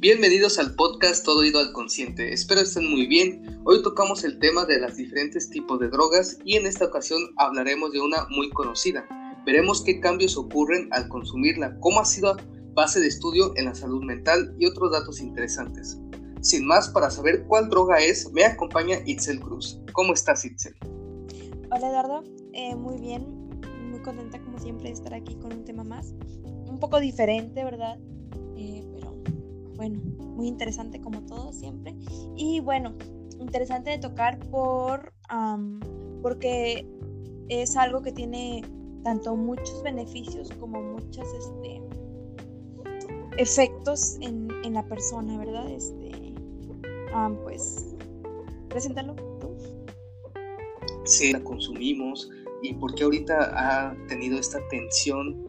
Bienvenidos al podcast Todo Ido al Consciente. Espero estén muy bien. Hoy tocamos el tema de los diferentes tipos de drogas y en esta ocasión hablaremos de una muy conocida. Veremos qué cambios ocurren al consumirla, cómo ha sido base de estudio en la salud mental y otros datos interesantes. Sin más, para saber cuál droga es, me acompaña Itzel Cruz. ¿Cómo estás, Itzel? Hola, Eduardo. Eh, muy bien, muy contenta como siempre de estar aquí con un tema más. Un poco diferente, ¿verdad? Bueno, muy interesante como todo siempre. Y bueno, interesante de tocar por porque es algo que tiene tanto muchos beneficios como muchos este, efectos en, en la persona, ¿verdad? Este, pues, preséntalo. Sí, la consumimos y porque ahorita ha tenido esta tensión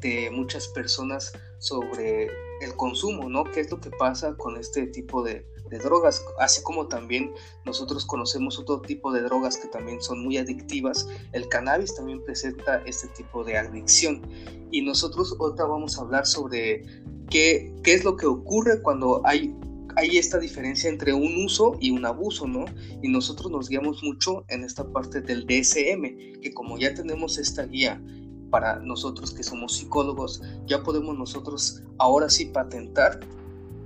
de muchas personas sobre el consumo, ¿no? ¿Qué es lo que pasa con este tipo de, drogas? Así como también nosotros conocemos otro tipo de drogas que también son muy adictivas, el cannabis también presenta este tipo de adicción. Y nosotros ahorita vamos a hablar sobre qué, qué es lo que ocurre cuando hay hay esta diferencia entre un uso y un abuso, ¿no? Y nosotros nos guiamos mucho en esta parte del DSM, que como ya tenemos esta guía para nosotros que somos psicólogos, ya podemos nosotros ahora sí patentar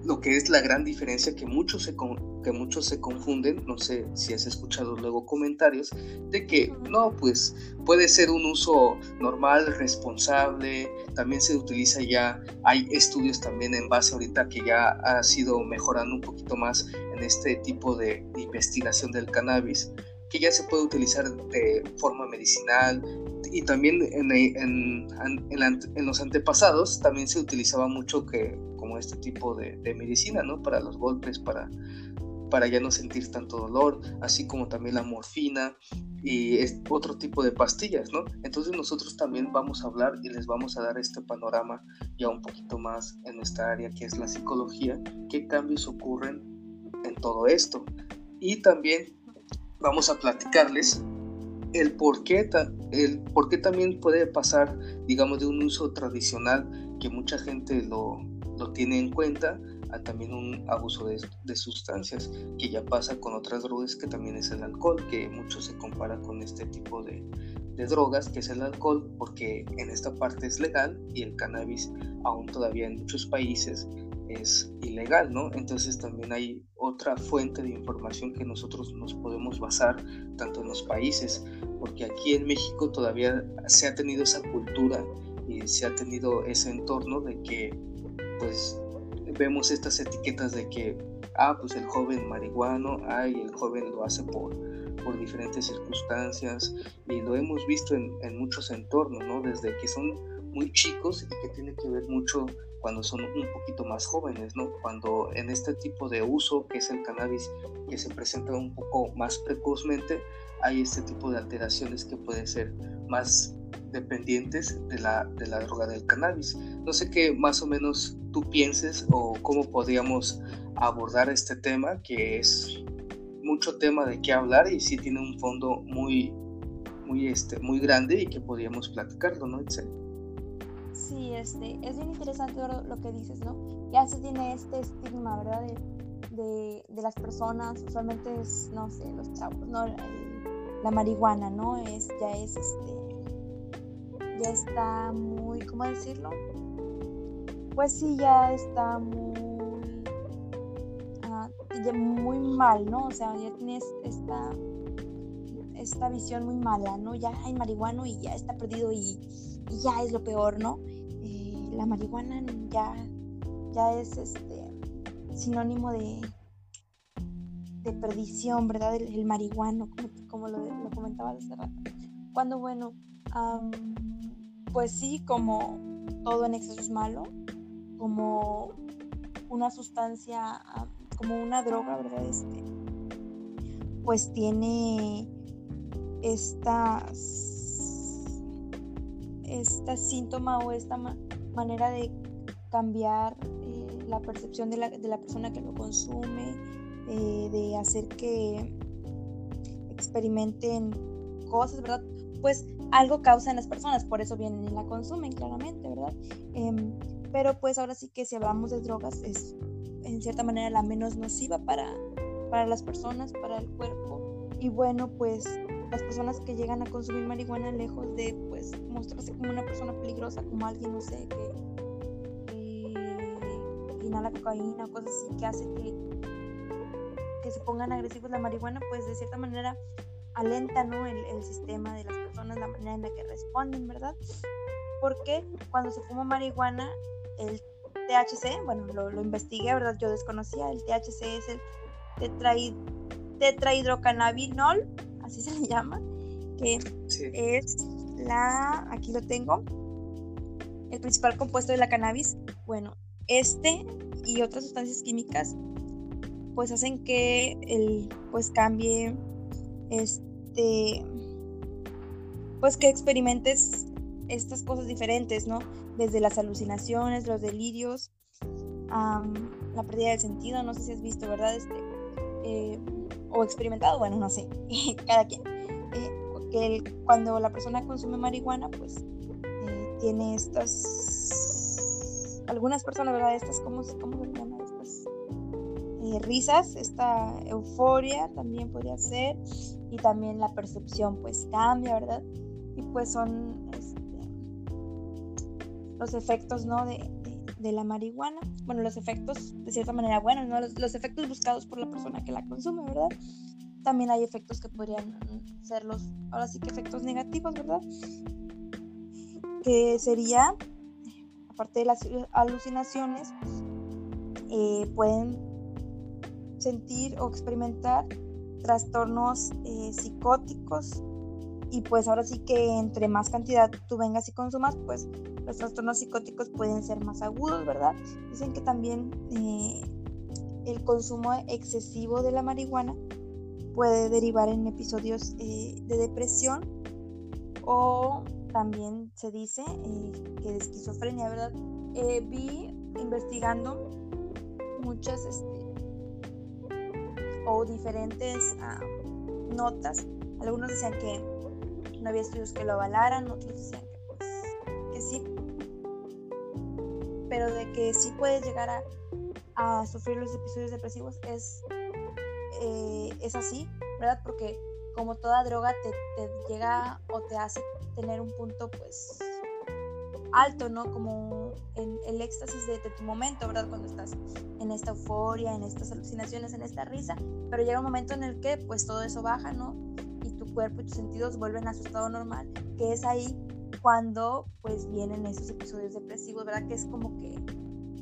lo que es la gran diferencia que muchos se, que muchos se confunden, no sé si has escuchado luego comentarios, de que no, pues puede ser un uso normal, responsable, también se utiliza ya, hay estudios también en base ahorita que ya ha sido mejorando un poquito más en este tipo de investigación del cannabis, que ya se puede utilizar de forma medicinal y también en, en, en, en los antepasados también se utilizaba mucho que como este tipo de, de medicina, ¿no? Para los golpes, para para ya no sentir tanto dolor, así como también la morfina y otro tipo de pastillas, ¿no? Entonces nosotros también vamos a hablar y les vamos a dar este panorama ya un poquito más en esta área que es la psicología, qué cambios ocurren en todo esto. Y también vamos a platicarles el por qué, el por también puede pasar, digamos, de un uso tradicional que mucha gente lo, lo tiene en cuenta a también un abuso de, de, sustancias que ya pasa con otras drogas que también es el alcohol, que mucho se compara con este tipo de, de drogas que es el alcohol porque en esta parte es legal y el cannabis aún todavía en muchos países es ilegal, ¿no? Entonces también hay otra fuente de información que nosotros nos podemos basar tanto en los países, porque aquí en México todavía se ha tenido esa cultura y se ha tenido ese entorno de que pues vemos estas etiquetas de que, ah, pues el joven marihuano, ay, el joven lo hace por, por diferentes circunstancias y lo hemos visto en, en muchos entornos, ¿no? Desde que son muy chicos y que tiene que ver mucho cuando son un poquito más jóvenes, ¿no? Cuando en este tipo de uso, que es el cannabis, que se presenta un poco más precozmente, hay este tipo de alteraciones que pueden ser más dependientes de la, de la droga del cannabis. No sé qué más o menos tú pienses o cómo podríamos abordar este tema, que es mucho tema de qué hablar y sí tiene un fondo muy, muy, este, muy grande y que podríamos platicarlo, ¿no, Sí, este, es bien interesante lo que dices, ¿no? Ya se tiene este estigma, ¿verdad? De, de, de las personas, usualmente es, no sé, los chavos, ¿no? la marihuana, ¿no? Es, ya es, este, ya está muy, ¿cómo decirlo? Pues sí, ya está muy, ah, muy mal, ¿no? O sea, ya tienes esta, esta visión muy mala, ¿no? Ya hay marihuana y ya está perdido y, ya es lo peor, ¿no? La marihuana ya, ya es este sinónimo de, de perdición, ¿verdad? El, marihuano, como, lo, comentaba hace rato. Cuando, bueno, pues sí, como todo en exceso es malo, como una sustancia, como una droga, ¿verdad? Este, pues tiene estas, esta síntoma o esta manera de cambiar eh, la percepción de la, de la, persona que lo consume, eh, de hacer que experimenten cosas, ¿verdad? Pues algo causa en las personas, por eso vienen y la consumen claramente, ¿verdad? Em, pero pues ahora sí que si hablamos de drogas es en cierta manera la menos nociva para, para las personas, para el cuerpo. Y bueno, pues las personas que llegan a consumir marihuana lejos de pues mostrarse como una persona peligrosa, como alguien, no sé, que, inhala cocaína cosas así que hace que, que se pongan agresivos la marihuana, pues de cierta manera alenta ¿no? el, el sistema de las personas, la manera en la que responden, ¿verdad? Porque cuando se fuma marihuana, el THC, bueno, lo, lo investigué, ¿verdad? Yo desconocía, el THC es el tetraid, tetrahidrocannabinol, así se le llama, que es la, aquí lo tengo, el principal compuesto de la cannabis. Bueno, este y otras sustancias químicas pues hacen que el pues cambie este pues que experimentes estas cosas diferentes, ¿no? Desde las alucinaciones, los delirios, la pérdida del sentido, no sé si has visto, ¿verdad? Este, eh, o experimentado, bueno, no sé, cada quien. Eh, que cuando la persona consume marihuana, pues eh, tiene estas, algunas personas, ¿verdad? Estas, ¿cómo, cómo se llama? Estas risas, esta euforia también podría ser, y también la percepción pues cambia, ¿verdad? Y pues son este, los efectos, ¿no? De, de, la marihuana. Bueno, los efectos de cierta manera buenos, ¿no? Los, los, efectos buscados por la persona que la consume, ¿verdad? También hay efectos que podrían ser los, ahora sí que efectos negativos, ¿verdad? Que sería, aparte de las alucinaciones, eh, pueden sentir o experimentar trastornos eh, psicóticos y pues ahora sí que entre más cantidad tú vengas y consumas, pues los trastornos psicóticos pueden ser más agudos, ¿verdad? Dicen que también eh, el consumo excesivo de la marihuana puede derivar en episodios eh, de depresión o también se dice eh, que de esquizofrenia, ¿verdad? vi investigando muchas este, o diferentes ah, notas. Algunos decían que no había estudios que lo avalaran, otros decían que, pues, sí, pero de que sí puedes llegar a, a sufrir los episodios depresivos es, eh, es así, ¿verdad? Porque como toda droga te, te, llega o te hace tener un punto pues alto, ¿no? Como en el éxtasis de, de, tu momento, ¿verdad? Cuando estás en esta euforia, en estas alucinaciones, en esta risa, pero llega un momento en el que pues todo eso baja, ¿no? Cuerpo y tus sentidos vuelven a su estado normal, que es ahí cuando pues vienen esos episodios depresivos, ¿verdad? Que es como que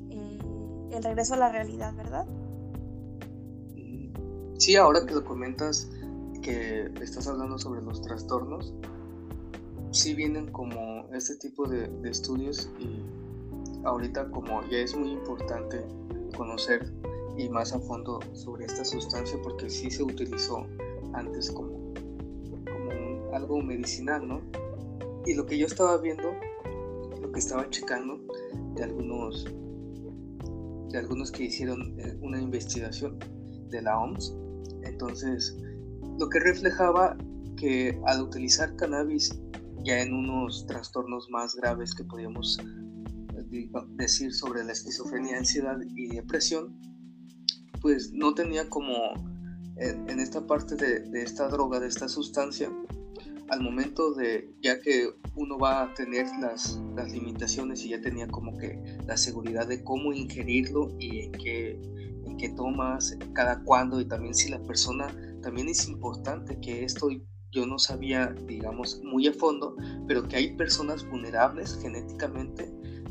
eh, el regreso a la realidad, ¿verdad? Sí, ahora que lo comentas, que estás hablando sobre los trastornos, sí vienen como este tipo de, de estudios y ahorita como ya es muy importante conocer y más a fondo sobre esta sustancia porque sí se utilizó antes como algo medicinal, ¿no? Y lo que yo estaba viendo, lo que estaba checando de algunos, de algunos que hicieron eh, una investigación de la OMS, entonces lo que reflejaba que al utilizar cannabis ya en unos trastornos más graves que podríamos eh, decir sobre la esquizofrenia, ansiedad y depresión, pues no tenía como en, esta parte de, esta droga, de esta sustancia, al momento de, ya que uno va a tener las, las limitaciones y ya tenía como que la seguridad de cómo ingerirlo y en qué, en qué tomas, cada cuándo y también si la persona, también es importante que esto yo no sabía, digamos, muy a fondo, pero que hay personas vulnerables genéticamente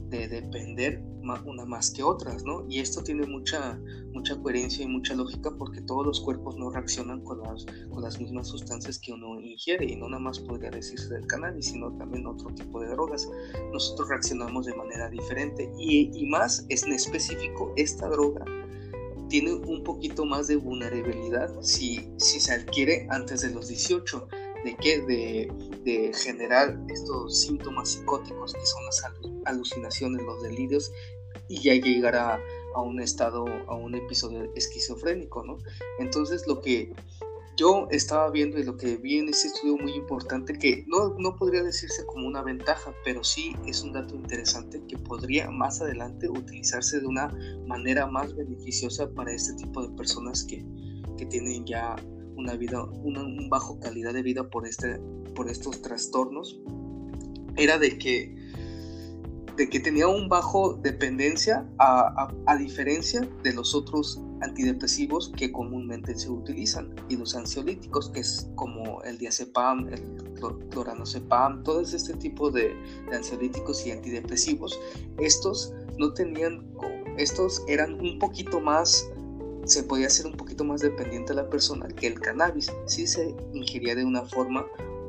de depender una más que otras, ¿no? Y esto tiene mucha, mucha coherencia y mucha lógica porque todos los cuerpos no reaccionan con las, con las mismas sustancias que uno ingiere y no nada más podría decirse del cannabis, sino también otro tipo de drogas. Nosotros reaccionamos de manera diferente y, y más es en específico esta droga tiene un poquito más de vulnerabilidad si, si se adquiere antes de los 18 ¿De qué? De, de, generar estos síntomas psicóticos que son las alucinaciones, los delirios y ya llegar a, a, un estado, a un episodio esquizofrénico, ¿no? Entonces lo que, yo estaba viendo y lo que vi en ese estudio muy importante, que no, no podría decirse como una ventaja, pero sí es un dato interesante que podría más adelante utilizarse de una manera más beneficiosa para este tipo de personas que, que tienen ya una vida, una, bajo calidad de vida por, este, por estos trastornos, era de que de que tenía un bajo dependencia a, a, diferencia de los otros antidepresivos que comúnmente se utilizan y los ansiolíticos que es como el diazepam, el cloranozepam, todo este tipo de, de ansiolíticos y antidepresivos, estos no tenían, estos eran un poquito más se podía hacer un poquito más dependiente a la persona que el cannabis. Si se ingería de una forma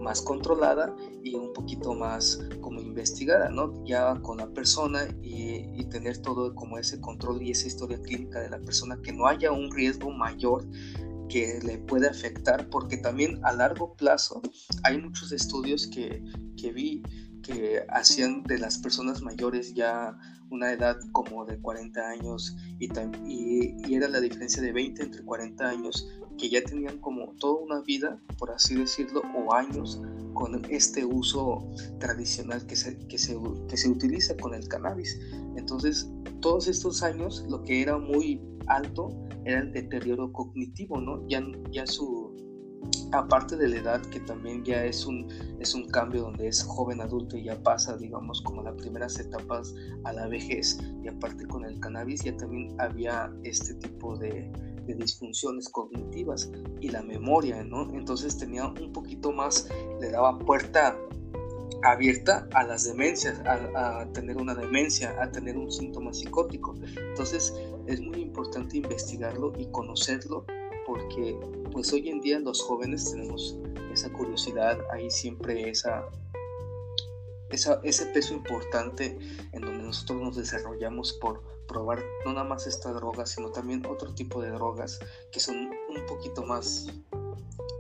más controlada y un poquito más como investigada, ¿no? Ya con la persona y, y, tener todo como ese control y esa historia clínica de la persona, que no haya un riesgo mayor que le puede afectar, porque también a largo plazo hay muchos estudios que, que vi que hacían de las personas mayores ya una edad como de 40 años y, y, era la diferencia de 20 entre 40 años que ya tenían como toda una vida, por así decirlo, o años con este uso tradicional que se, que se, que se utiliza con el cannabis. Entonces, todos estos años lo que era muy alto era el deterioro cognitivo, ¿no? Ya, ya su, aparte de la edad, que también ya es un, es un cambio donde es joven adulto y ya pasa, digamos, como las primeras etapas a la vejez, y aparte con el cannabis ya también había este tipo de, disfunciones cognitivas y la memoria, ¿no? Entonces tenía un poquito más, le daba puerta abierta a las demencias, a, a, tener una demencia, a tener un síntoma psicótico. Entonces es muy importante investigarlo y conocerlo porque pues hoy en día los jóvenes tenemos esa curiosidad, hay siempre esa, ese peso importante en donde nosotros nos desarrollamos por probar no nada más esta droga, sino también otro tipo de drogas que son un poquito más...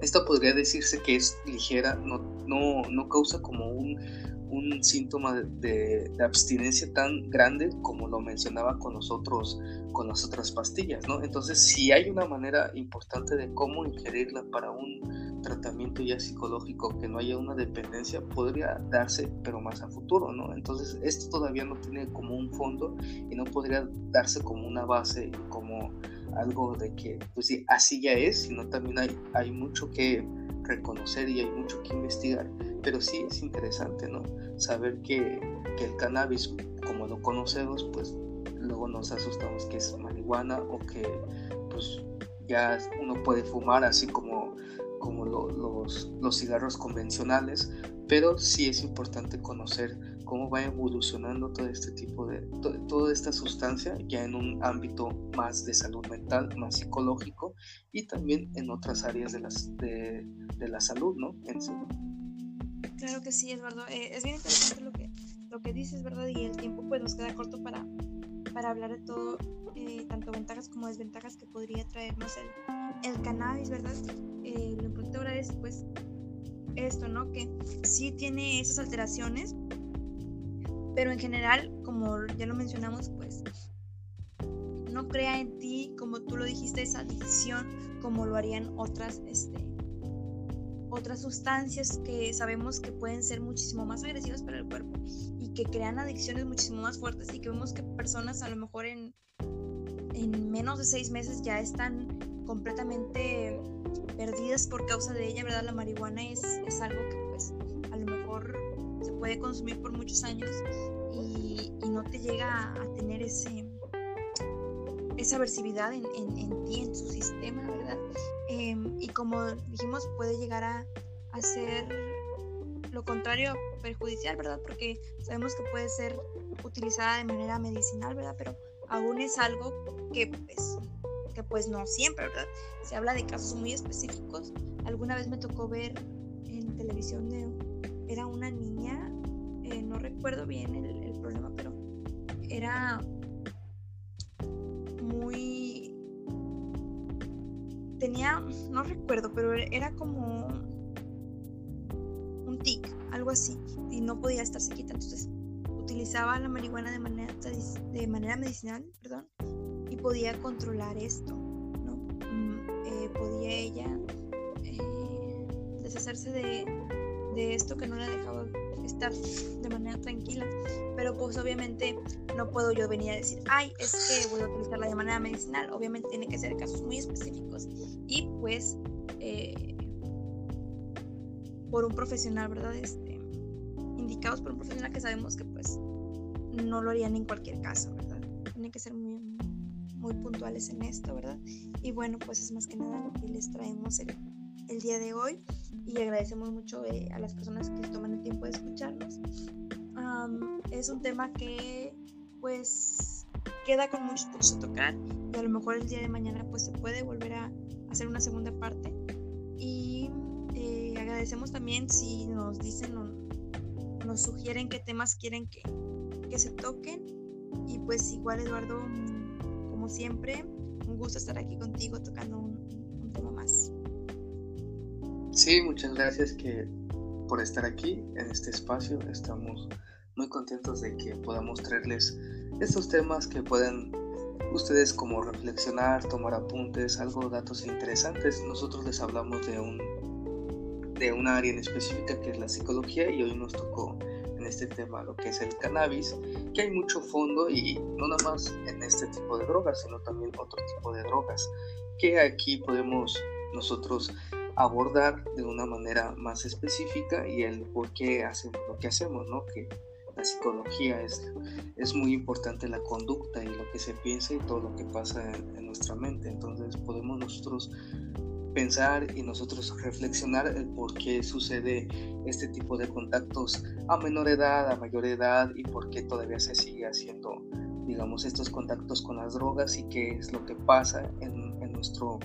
Esta podría decirse que es ligera, no, no, no causa como un, un síntoma de, abstinencia tan grande como lo mencionaba con nosotros con las otras pastillas, ¿no? Entonces, si hay una manera importante de cómo ingerirla para un tratamiento ya psicológico que no haya una dependencia, podría darse, pero más a futuro, ¿no? Entonces, esto todavía no tiene como un fondo y no podría darse como una base, como algo de que, pues sí, así ya es, sino también hay, hay mucho que reconocer y hay mucho que investigar, pero sí es interesante, ¿no? Saber que, que el cannabis, como lo conocemos, pues luego nos asustamos que es marihuana o que pues ya uno puede fumar así como, como los, los cigarros convencionales, pero sí es importante conocer cómo va evolucionando todo este tipo de, toda esta sustancia ya en un ámbito más de salud mental, más psicológico y también en otras áreas de, las, de, de la salud, ¿no? En sí. Claro que sí, Eduardo. Eh, es bien interesante lo que, lo que dices, ¿verdad? Y el tiempo pues nos queda corto para, para hablar de todo, eh, tanto ventajas como desventajas que podría traernos el, el cannabis, ¿verdad? Eh, lo importante ahora es pues esto, ¿no? Que sí tiene esas alteraciones, pero en general, como ya lo mencionamos, pues no crea en ti, como tú lo dijiste, esa adicción, como lo harían otras, este, otras sustancias que sabemos que pueden ser muchísimo más agresivas para el cuerpo y que crean adicciones muchísimo más fuertes y que vemos que personas a lo mejor en, en menos de seis meses ya están completamente perdidas por causa de ella, ¿verdad? La marihuana es, es algo que puede consumir por muchos años y, y no te llega a, tener ese esa aversividad en, en, en, ti, en tu sistema, ¿verdad? Em, y como dijimos, puede llegar a, a ser lo contrario perjudicial, ¿verdad? Porque sabemos que puede ser utilizada de manera medicinal, ¿verdad? Pero aún es algo que pues, que pues no siempre, ¿verdad? Se habla de casos muy específicos. Alguna vez me tocó ver en televisión de, era una niña, eh, no recuerdo bien el, problema, pero era muy tenía, no recuerdo, pero era como un tic, algo así, y no podía estarse quieta. Entonces utilizaba la marihuana de manera, de manera medicinal, perdón, y podía controlar esto, ¿no? Mm, eh, podía ella deshacerse de, de esto que no le ha dejado estar de manera tranquila. Pero pues obviamente no puedo yo venir a decir, ay, es que voy a utilizarla de manera medicinal. Obviamente tiene que ser casos muy específicos y pues eh, por un profesional, ¿verdad? Este, indicados por un profesional que sabemos que pues no lo harían en cualquier caso, ¿verdad? Tienen que ser muy, muy puntuales en esto, ¿verdad? Y bueno, pues es más que nada lo que les traemos el, el día de hoy y agradecemos mucho eh, a las personas que toman el tiempo de escucharnos. es un tema que pues queda con mucho por tocar y a lo mejor el día de mañana pues se puede volver a hacer una segunda parte y eh, agradecemos también si nos dicen o nos sugieren qué temas quieren que, que se toquen y pues igual Eduardo como siempre un gusto estar aquí contigo tocando un tema más. Sí, muchas gracias que por estar aquí en este espacio. Estamos muy contentos de que podamos traerles estos temas que puedan ustedes como reflexionar, tomar apuntes, algo datos interesantes. Nosotros les hablamos de un de una área en específica que es la psicología y hoy nos tocó en este tema lo que es el cannabis, que hay mucho fondo y no nada más en este tipo de drogas, sino también otro tipo de drogas que aquí podemos nosotros abordar de una manera más específica y el por qué hacemos lo que hacemos, ¿no? Que la psicología es, es muy importante la conducta y lo que se piensa y todo lo que pasa en, nuestra mente. Entonces podemos nosotros pensar y nosotros reflexionar el por qué sucede este tipo de contactos a menor edad, a mayor edad y por qué todavía se sigue haciendo, digamos, estos contactos con las drogas y qué es lo que pasa en, en nuestro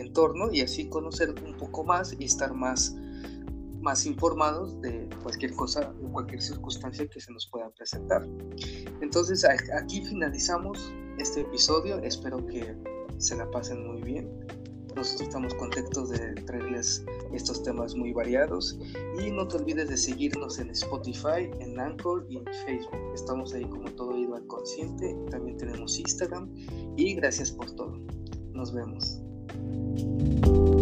entorno y así conocer un poco más y estar más, más informados de cualquier cosa o cualquier circunstancia que se nos pueda presentar. Entonces aquí finalizamos este episodio, espero que se la pasen muy bien. Nosotros estamos contentos de traerles estos temas muy variados y no te olvides de seguirnos en Spotify, en Anchor y en Facebook. Estamos ahí como todo ido al consciente. También tenemos Instagram y gracias por todo. Nos vemos. thank you